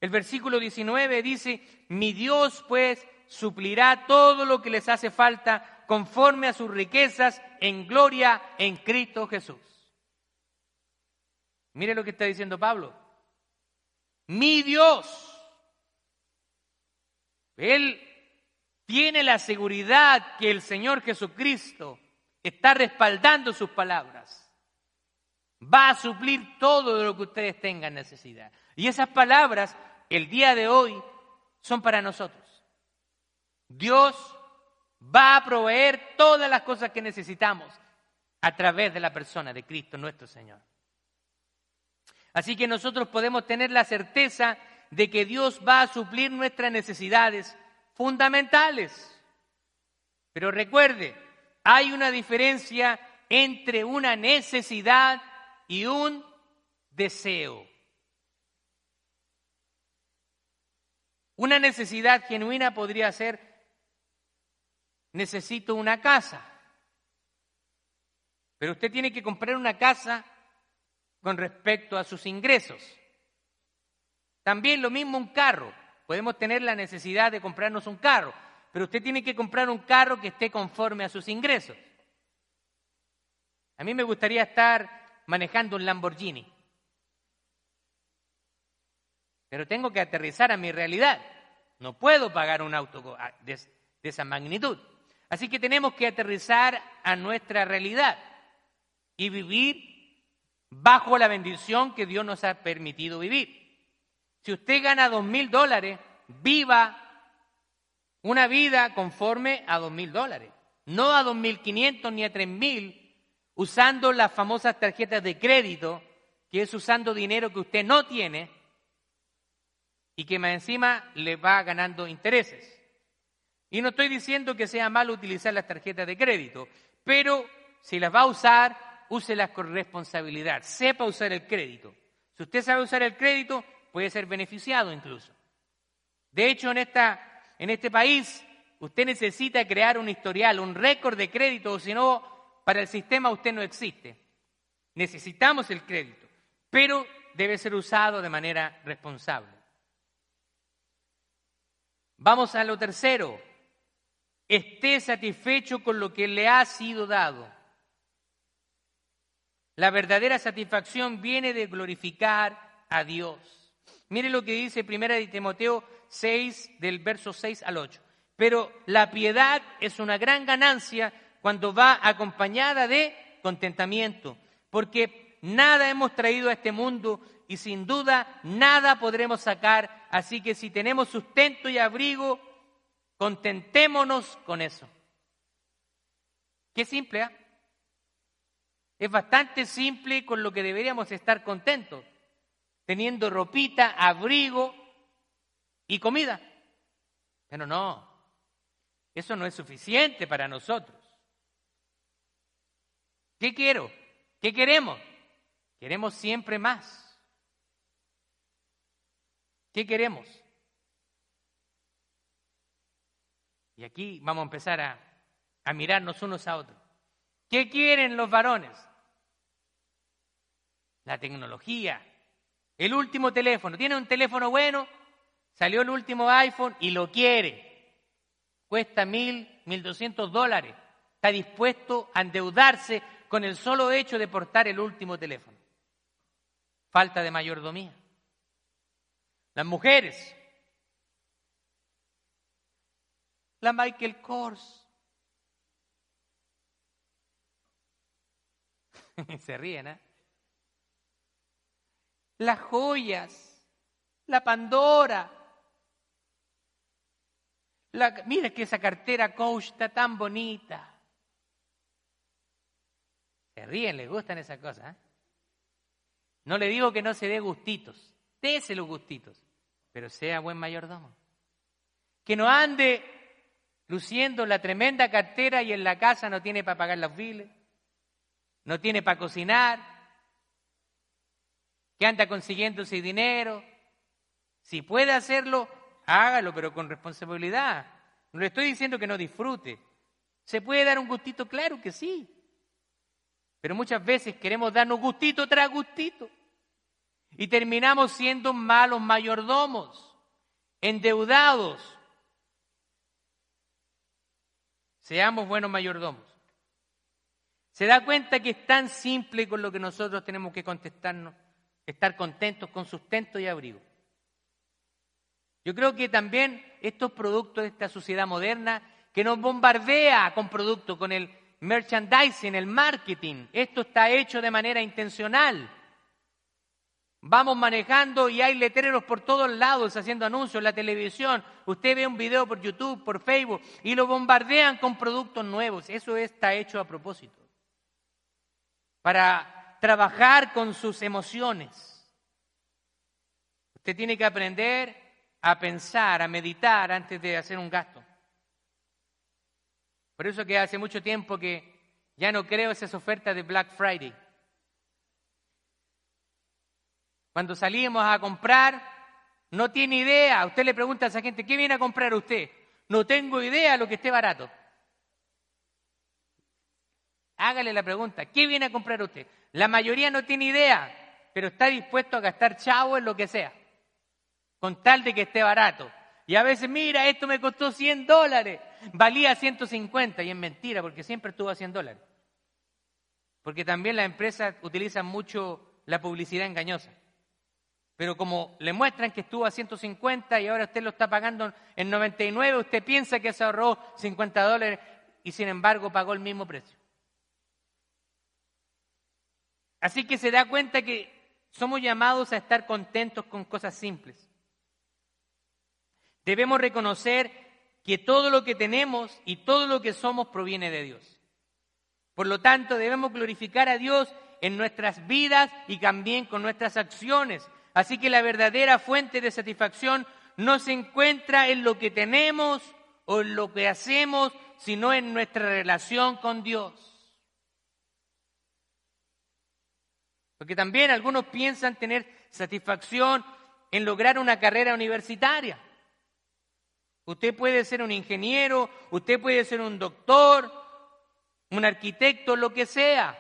El versículo 19 dice, mi Dios pues suplirá todo lo que les hace falta conforme a sus riquezas en gloria en Cristo Jesús. Mire lo que está diciendo Pablo. Mi Dios él tiene la seguridad que el Señor Jesucristo está respaldando sus palabras. Va a suplir todo lo que ustedes tengan necesidad. Y esas palabras, el día de hoy, son para nosotros. Dios va a proveer todas las cosas que necesitamos a través de la persona de Cristo nuestro Señor. Así que nosotros podemos tener la certeza de que Dios va a suplir nuestras necesidades fundamentales. Pero recuerde, hay una diferencia entre una necesidad y un deseo. Una necesidad genuina podría ser, necesito una casa. Pero usted tiene que comprar una casa con respecto a sus ingresos. También lo mismo un carro. Podemos tener la necesidad de comprarnos un carro, pero usted tiene que comprar un carro que esté conforme a sus ingresos. A mí me gustaría estar manejando un Lamborghini, pero tengo que aterrizar a mi realidad. No puedo pagar un auto de, esa magnitud. Así que tenemos que aterrizar a nuestra realidad y vivir bajo la bendición que Dios nos ha permitido vivir. Si usted gana dos mil dólares, viva una vida conforme a dos mil dólares, no a dos mil quinientos ni a tres mil, usando las famosas tarjetas de crédito, que es usando dinero que usted no tiene y que más encima le va ganando intereses. Y no estoy diciendo que sea malo utilizar las tarjetas de crédito, pero si las va a usar, úselas con responsabilidad, sepa usar el crédito. Si usted sabe usar el crédito, puede ser beneficiado incluso. De hecho, en, esta, en este país, usted necesita crear un historial, un récord de crédito, o si no, para el sistema usted no existe. Necesitamos el crédito, pero debe ser usado de manera responsable. Vamos a lo tercero. Esté satisfecho con lo que le ha sido dado. La verdadera satisfacción viene de glorificar a Dios. Mire lo que dice Primera de Timoteo 6 del verso 6 al 8. Pero la piedad es una gran ganancia cuando va acompañada de contentamiento, porque nada hemos traído a este mundo y sin duda nada podremos sacar, así que si tenemos sustento y abrigo, contentémonos con eso. Qué simple, ¿ah? Es bastante simple con lo que deberíamos estar contentos, teniendo ropita, abrigo y comida. Pero no, eso no es suficiente para nosotros. ¿Qué quiero? ¿Qué queremos? Queremos siempre más. ¿Qué queremos? Y aquí vamos a empezar a, a mirarnos unos a otros. ¿Qué quieren los varones? La tecnología, el último teléfono. Tiene un teléfono bueno, salió el último iPhone y lo quiere. Cuesta mil, mil doscientos dólares. Está dispuesto a endeudarse con el solo hecho de portar el último teléfono. Falta de mayordomía. Las mujeres. La Michael Kors. Se ríen, ¿eh? Las joyas. La Pandora. Mira que esa cartera Coach está tan bonita. Se ríen, les gustan esas cosas. ¿eh? No le digo que no se dé gustitos, dése los gustitos pero sea buen mayordomo. Que no ande luciendo la tremenda cartera y en la casa no tiene para pagar los biles, no tiene para cocinar, que anda consiguiendo ese dinero. Si puede hacerlo, hágalo, pero con responsabilidad. No le estoy diciendo que no disfrute. ¿Se puede dar un gustito? Claro que sí. Pero muchas veces queremos darnos gustito tras gustito. Y terminamos siendo malos mayordomos, endeudados. Seamos buenos mayordomos. Se da cuenta que es tan simple con lo que nosotros tenemos que contestarnos, estar contentos con sustento y abrigo. Yo creo que también estos productos de esta sociedad moderna que nos bombardea con productos, con el merchandising, el marketing, esto está hecho de manera intencional. Vamos manejando y hay letreros por todos lados haciendo anuncios en la televisión. Usted ve un video por YouTube, por Facebook y lo bombardean con productos nuevos. Eso está hecho a propósito. Para trabajar con sus emociones. Usted tiene que aprender a pensar, a meditar antes de hacer un gasto. Por eso que hace mucho tiempo que ya no creo esas ofertas de Black Friday. Cuando salíamos a comprar, no tiene idea. Usted le pregunta a esa gente, ¿qué viene a comprar usted? No tengo idea lo que esté barato. Hágale la pregunta, ¿qué viene a comprar usted? La mayoría no tiene idea, pero está dispuesto a gastar chavo en lo que sea, con tal de que esté barato. Y a veces, mira, esto me costó 100 dólares, valía 150, y es mentira, porque siempre estuvo a 100 dólares. Porque también las empresas utilizan mucho la publicidad engañosa. Pero como le muestran que estuvo a 150 y ahora usted lo está pagando en 99, usted piensa que se ahorró 50 dólares y sin embargo pagó el mismo precio. Así que se da cuenta que somos llamados a estar contentos con cosas simples. Debemos reconocer que todo lo que tenemos y todo lo que somos proviene de Dios. Por lo tanto, debemos glorificar a Dios en nuestras vidas y también con nuestras acciones Así que la verdadera fuente de satisfacción no se encuentra en lo que tenemos o en lo que hacemos, sino en nuestra relación con Dios. Porque también algunos piensan tener satisfacción en lograr una carrera universitaria. Usted puede ser un ingeniero, usted puede ser un doctor, un arquitecto, lo que sea.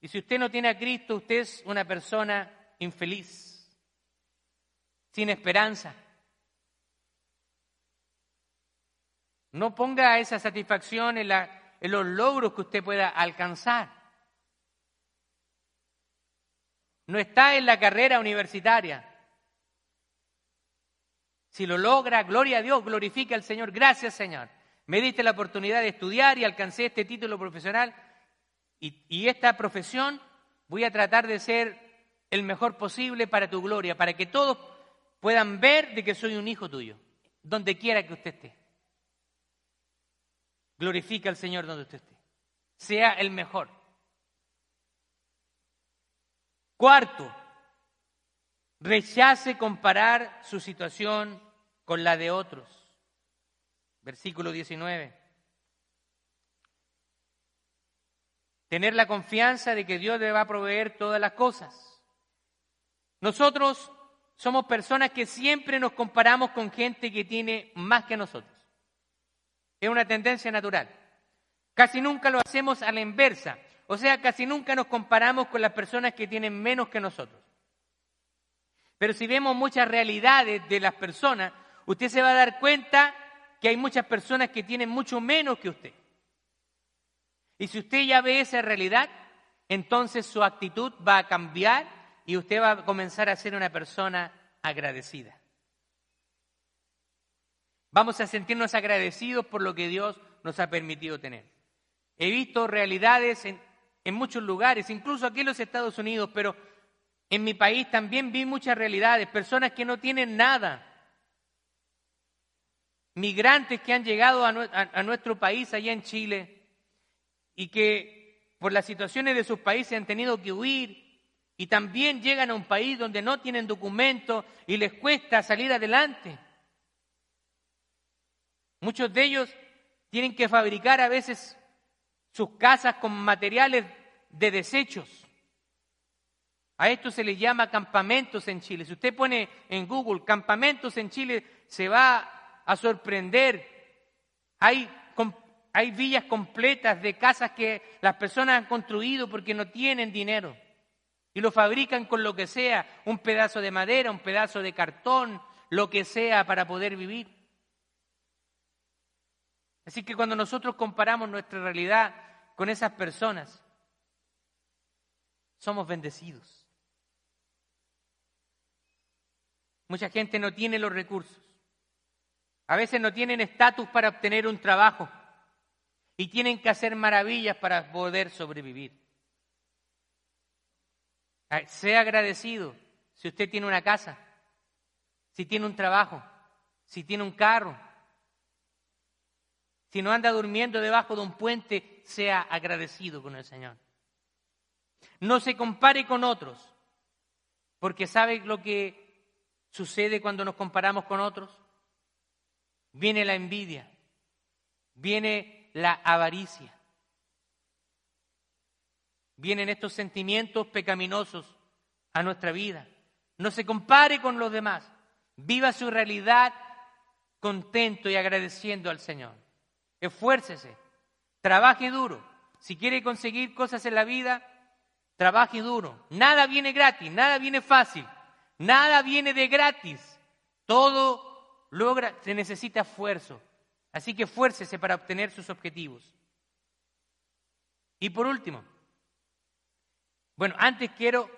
Y si usted no tiene a Cristo, usted es una persona infeliz, sin esperanza. No ponga esa satisfacción en, en los logros que usted pueda alcanzar. No está en la carrera universitaria. Si lo logra, gloria a Dios, glorifica al Señor. Gracias, Señor. Me diste la oportunidad de estudiar y alcancé este título profesional. Y, esta profesión voy a tratar de ser el mejor posible para tu gloria, para que todos puedan ver de que soy un hijo tuyo, donde quiera que usted esté. Glorifica al Señor donde usted esté. Sea el mejor. Cuarto, rechace comparar su situación con la de otros. Versículo 19. Tener la confianza de que Dios le va a proveer todas las cosas. Nosotros somos personas que siempre nos comparamos con gente que tiene más que nosotros. Es una tendencia natural. Casi nunca lo hacemos a la inversa. O sea, casi nunca nos comparamos con las personas que tienen menos que nosotros. Pero si vemos muchas realidades de las personas, usted se va a dar cuenta que hay muchas personas que tienen mucho menos que usted. Y si usted ya ve esa realidad, entonces su actitud va a cambiar y usted va a comenzar a ser una persona agradecida. Vamos a sentirnos agradecidos por lo que Dios nos ha permitido tener. He visto realidades en, muchos lugares, incluso aquí en los Estados Unidos, pero en mi país también vi muchas realidades, personas que no tienen nada, migrantes que han llegado a, nuestro país allá en Chile y que por las situaciones de sus países han tenido que huir y también llegan a un país donde no tienen documentos y les cuesta salir adelante. Muchos de ellos tienen que fabricar a veces sus casas con materiales de desechos. A esto se les llama campamentos en Chile. Si usted pone en Google campamentos en Chile, se va a sorprender. Hay, hay villas completas de casas que las personas han construido porque no tienen dinero y lo fabrican con lo que sea, un pedazo de madera, un pedazo de cartón, lo que sea para poder vivir. Así que cuando nosotros comparamos nuestra realidad con esas personas, somos bendecidos. Mucha gente no tiene los recursos. A veces no tienen estatus para obtener un trabajo y tienen que hacer maravillas para poder sobrevivir. Ah, sea agradecido si usted tiene una casa, si tiene un trabajo, si tiene un carro. Si no anda durmiendo debajo de un puente, sea agradecido con el Señor. No se compare con otros. Porque ¿sabe lo que sucede cuando nos comparamos con otros? Viene la envidia, viene la avaricia, vienen estos sentimientos pecaminosos a nuestra vida. No se compare con los demás. Viva su realidad contento y agradeciendo al Señor. Esfuércese, trabaje duro. Si quiere conseguir cosas en la vida, trabaje duro. Nada viene gratis, nada viene fácil, nada viene de gratis. Todo logra, se necesita esfuerzo. Así que esfuércese para obtener sus objetivos. Y por último, bueno, antes quiero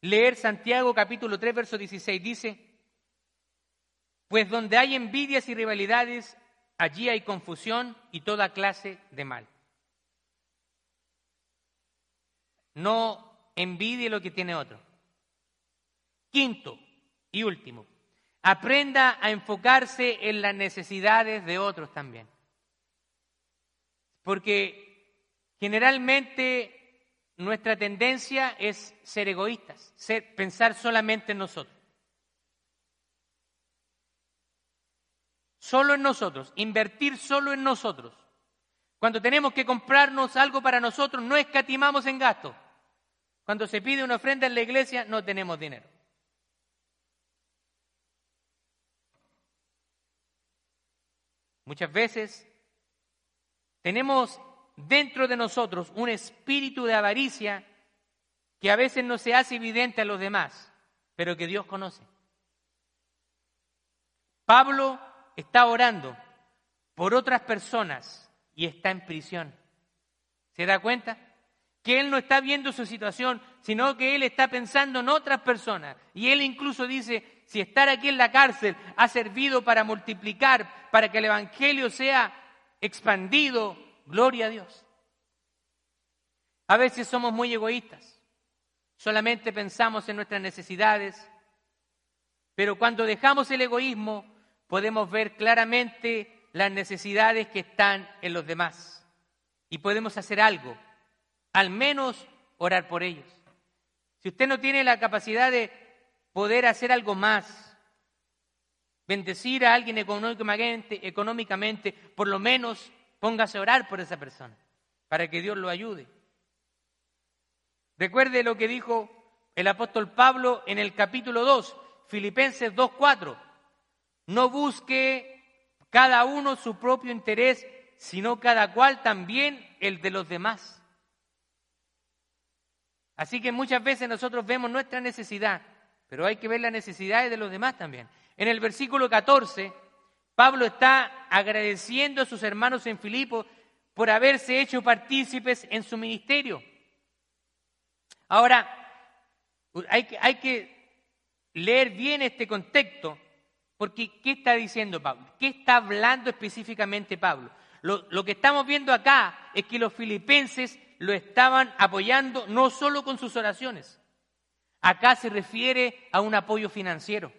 leer Santiago capítulo 3, verso 16. Dice, pues donde hay envidias y rivalidades, allí hay confusión y toda clase de mal. No envidie lo que tiene otro. Quinto y último, aprenda a enfocarse en las necesidades de otros también. Porque generalmente nuestra tendencia es ser egoístas, ser, pensar solamente en nosotros. Solo en nosotros, invertir solo en nosotros. Cuando tenemos que comprarnos algo para nosotros, no escatimamos en gasto. Cuando se pide una ofrenda en la iglesia, no tenemos dinero. Muchas veces tenemos dentro de nosotros un espíritu de avaricia que a veces no se hace evidente a los demás, pero que Dios conoce. Pablo está orando por otras personas y está en prisión. ¿Se da cuenta? Que él no está viendo su situación, sino que él está pensando en otras personas. Y él incluso dice, si estar aquí en la cárcel ha servido para multiplicar, para que el Evangelio sea expandido, Gloria a Dios. A veces somos muy egoístas. Solamente pensamos en nuestras necesidades. Pero cuando dejamos el egoísmo, podemos ver claramente las necesidades que están en los demás. Y podemos hacer algo. Al menos orar por ellos. Si usted no tiene la capacidad de poder hacer algo más, bendecir a alguien económicamente, económicamente por lo menos Póngase a orar por esa persona para que Dios lo ayude. Recuerde lo que dijo el apóstol Pablo en el capítulo 2, Filipenses 2.4. No busque cada uno su propio interés, sino cada cual también el de los demás. Así que muchas veces nosotros vemos nuestra necesidad, pero hay que ver las necesidades de los demás también. En el versículo 14 Pablo está agradeciendo a sus hermanos en Filipo por haberse hecho partícipes en su ministerio. Ahora, hay que, hay que leer bien este contexto, porque ¿qué está diciendo Pablo? ¿Qué está hablando específicamente Pablo? Lo, lo, que estamos viendo acá es que los filipenses lo estaban apoyando no solo con sus oraciones. Acá se refiere a un apoyo financiero.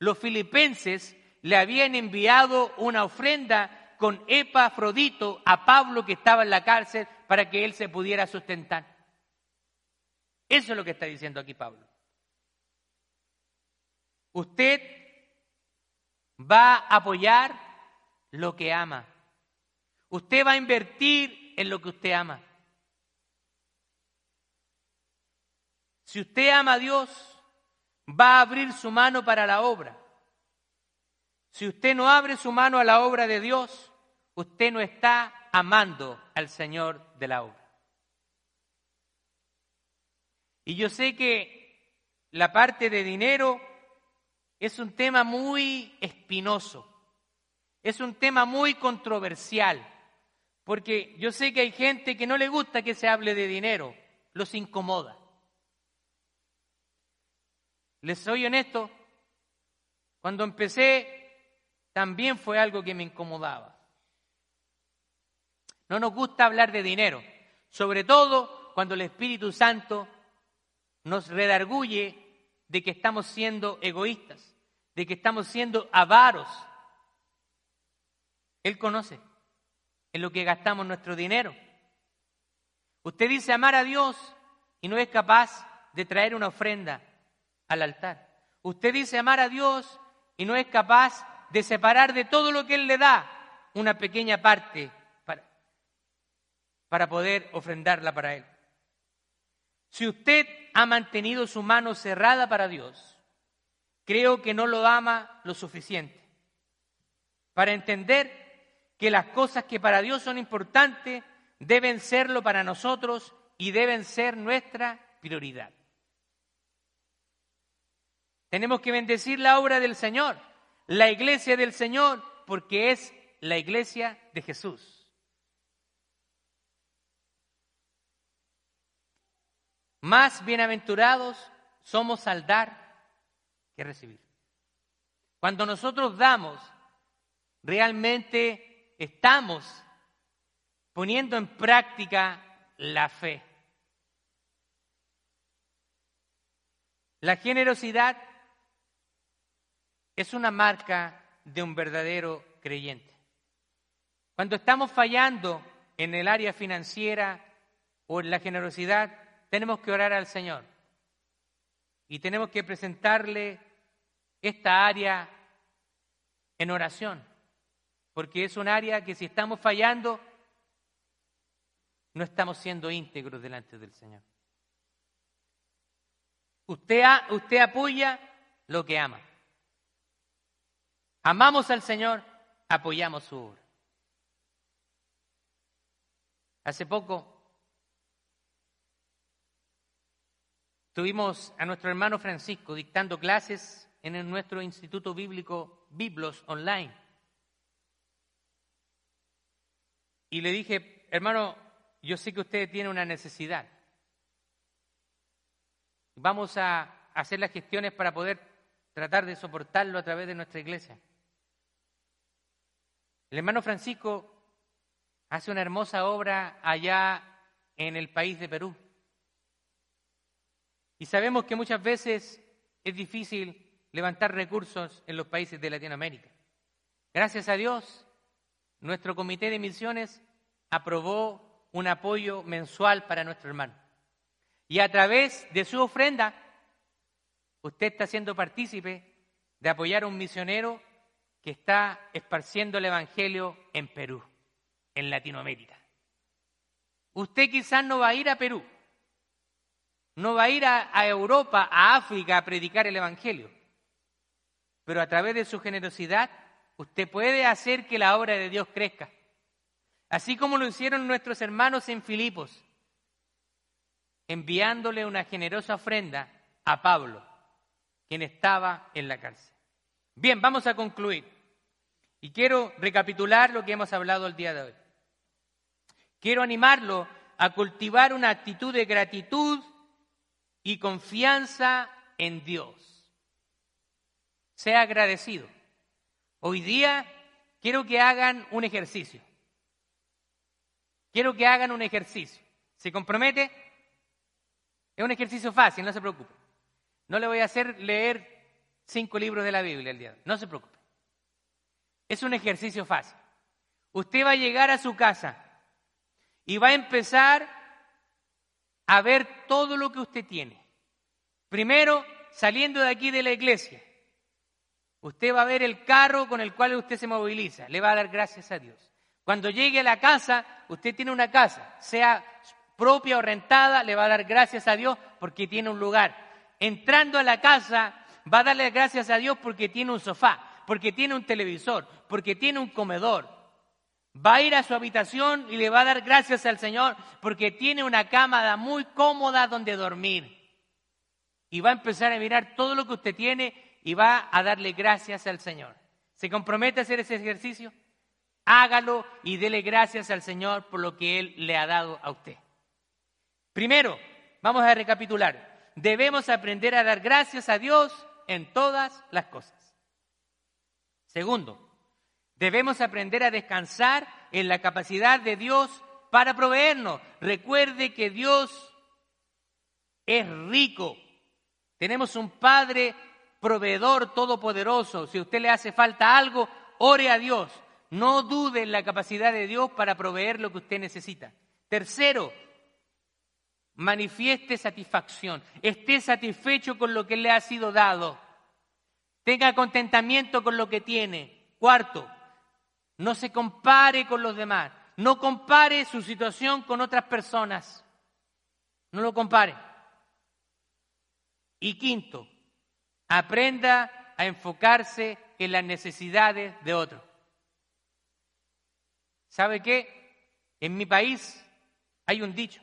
Los filipenses le habían enviado una ofrenda con Epafrodito a Pablo que estaba en la cárcel para que él se pudiera sustentar. Eso es lo que está diciendo aquí Pablo. Usted va a apoyar lo que ama. Usted va a invertir en lo que usted ama. Si usted ama a Dios, va a abrir su mano para la obra. Si usted no abre su mano a la obra de Dios, usted no está amando al Señor de la obra. Y yo sé que la parte de dinero es un tema muy espinoso, es un tema muy controversial, porque yo sé que hay gente que no le gusta que se hable de dinero, los incomoda. Les soy honesto, cuando empecé también fue algo que me incomodaba. No nos gusta hablar de dinero, sobre todo cuando el Espíritu Santo nos redarguye de que estamos siendo egoístas, de que estamos siendo avaros. Él conoce en lo que gastamos nuestro dinero. Usted dice amar a Dios y no es capaz de traer una ofrenda al altar. Usted dice amar a Dios y no es capaz de separar de todo lo que Él le da una pequeña parte para, para poder ofrendarla para Él. Si usted ha mantenido su mano cerrada para Dios, creo que no lo ama lo suficiente para entender que las cosas que para Dios son importantes deben serlo para nosotros y deben ser nuestra prioridad. Tenemos que bendecir la obra del Señor, la iglesia del Señor, porque es la iglesia de Jesús. Más bienaventurados somos al dar recibir. Cuando nosotros damos, realmente estamos poniendo en práctica la fe. La generosidad es una marca de un verdadero creyente. Cuando estamos fallando en el área financiera o en la generosidad, tenemos que orar al Señor y tenemos que presentarle esta área en oración, porque es un área que si estamos fallando, no estamos siendo íntegros delante del Señor. Usted, usted apoya lo que ama. Amamos al Señor, apoyamos su obra. Hace poco tuvimos a nuestro hermano Francisco dictando clases en nuestro Instituto Bíblico Biblos Online. Y le dije, hermano, yo sé que usted tiene una necesidad. Vamos a hacer las gestiones para poder tratar de soportarlo a través de nuestra iglesia. El hermano Francisco hace una hermosa obra allá en el país de Perú. Y sabemos que muchas veces es difícil levantar recursos en los países de Latinoamérica. Gracias a Dios, nuestro comité de misiones aprobó un apoyo mensual para nuestro hermano. Y a través de su ofrenda, usted está siendo partícipe de apoyar a un misionero que está esparciendo el Evangelio en Perú, en Latinoamérica. Usted quizás no va a ir a Perú, no va a ir a, Europa, a África a predicar el Evangelio, pero a través de su generosidad usted puede hacer que la obra de Dios crezca. Así como lo hicieron nuestros hermanos en Filipos, enviándole una generosa ofrenda a Pablo, quien estaba en la cárcel. Bien, vamos a concluir. Y quiero recapitular lo que hemos hablado el día de hoy. Quiero animarlo a cultivar una actitud de gratitud y confianza en Dios. Sea agradecido. Hoy día quiero que hagan un ejercicio. Quiero que hagan un ejercicio. ¿Se compromete? Es un ejercicio fácil, no se preocupe. No le voy a hacer leer cinco libros de la Biblia el día. No se preocupe. Es un ejercicio fácil. Usted va a llegar a su casa y va a empezar a ver todo lo que usted tiene. Primero, saliendo de aquí de la iglesia, usted va a ver el carro con el cual usted se moviliza. Le va a dar gracias a Dios. Cuando llegue a la casa, usted tiene una casa, sea propia o rentada, le va a dar gracias a Dios porque tiene un lugar. Entrando a la casa, va a darle gracias a Dios porque tiene un sofá, porque tiene un televisor, porque tiene un comedor. Va a ir a su habitación y le va a dar gracias al Señor porque tiene una cama muy cómoda donde dormir. Y va a empezar a mirar todo lo que usted tiene y va a darle gracias al Señor. ¿Se compromete a hacer ese ejercicio? Hágalo y dele gracias al Señor por lo que Él le ha dado a usted. Primero, vamos a recapitular. Debemos aprender a dar gracias a Dios en todas las cosas. Segundo, debemos aprender a descansar en la capacidad de Dios para proveernos. Recuerde que Dios es rico. Tenemos un Padre proveedor todopoderoso. Si a usted le hace falta algo, ore a Dios. No dude en la capacidad de Dios para proveer lo que usted necesita. Tercero, manifieste satisfacción, esté satisfecho con lo que le ha sido dado, tenga contentamiento con lo que tiene. Cuarto, no se compare con los demás, no compare su situación con otras personas, no lo compare. Y quinto, aprenda a enfocarse en las necesidades de otros. ¿Sabe qué? En mi país hay un dicho.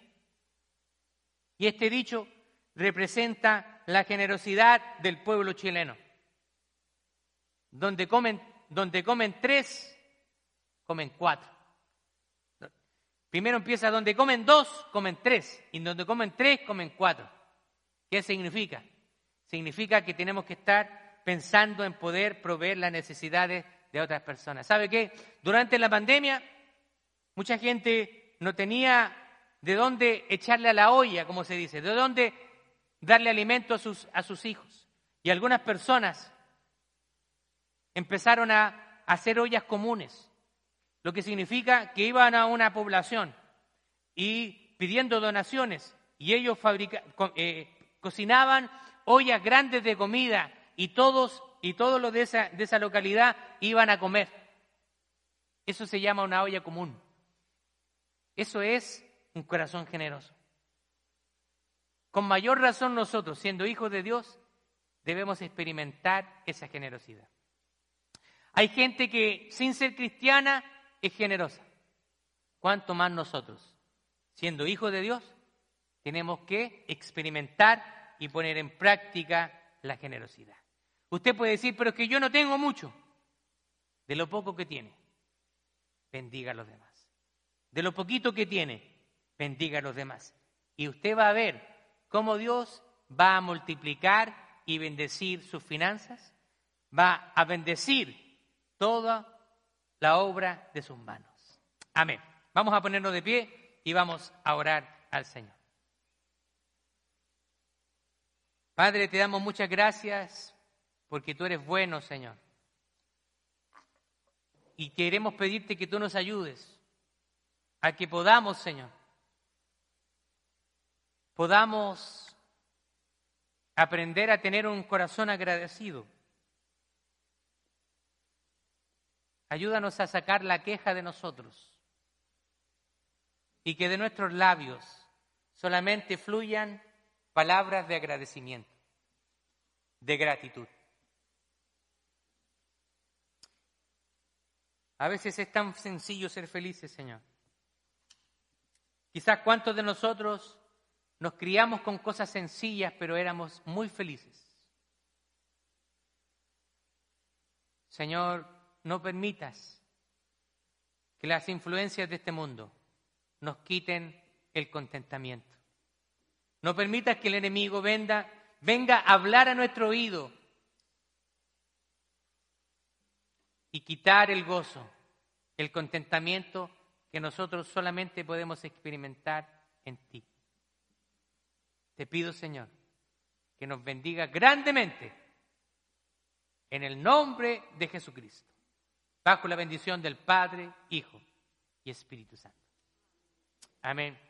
Y este dicho representa la generosidad del pueblo chileno. Donde comen, donde comen tres, comen cuatro. Primero empieza donde comen dos, comen tres. Y donde comen tres, comen cuatro. ¿Qué significa? Significa que tenemos que estar pensando en poder proveer las necesidades de otras personas. ¿Sabe qué? Durante la pandemia, mucha gente no tenía de dónde echarle a la olla, como se dice, de dónde darle alimento a sus, a sus hijos. Y algunas personas empezaron a hacer ollas comunes, lo que significa que iban a una población y pidiendo donaciones y ellos eh, cocinaban ollas grandes de comida y todos y todos los de esa, de esa localidad iban a comer. Eso se llama una olla común. Eso es un corazón generoso. Con mayor razón nosotros, siendo hijos de Dios, debemos experimentar esa generosidad. Hay gente que sin ser cristiana es generosa. ¿Cuánto más nosotros, siendo hijos de Dios, tenemos que experimentar y poner en práctica la generosidad? Usted puede decir, pero es que yo no tengo mucho. De lo poco que tiene, bendiga a los demás. De lo poquito que tiene, bendiga a los demás. Y usted va a ver cómo Dios va a multiplicar y bendecir sus finanzas, va a bendecir toda la obra de sus manos. Amén. Vamos a ponernos de pie y vamos a orar al Señor. Padre, te damos muchas gracias porque tú eres bueno, Señor. Y queremos pedirte que tú nos ayudes a que podamos, Señor, podamos aprender a tener un corazón agradecido. Ayúdanos a sacar la queja de nosotros y que de nuestros labios solamente fluyan palabras de agradecimiento, de gratitud. A veces es tan sencillo ser felices, Señor. Quizás cuántos de nosotros nos criamos con cosas sencillas, pero éramos muy felices. Señor, no permitas que las influencias de este mundo nos quiten el contentamiento. No permitas que el enemigo venga, venga a hablar a nuestro oído y quitar el gozo, el contentamiento que nosotros solamente podemos experimentar en ti. Te pido, Señor, que nos bendiga grandemente en el nombre de Jesucristo, bajo la bendición del Padre, Hijo y Espíritu Santo. Amén.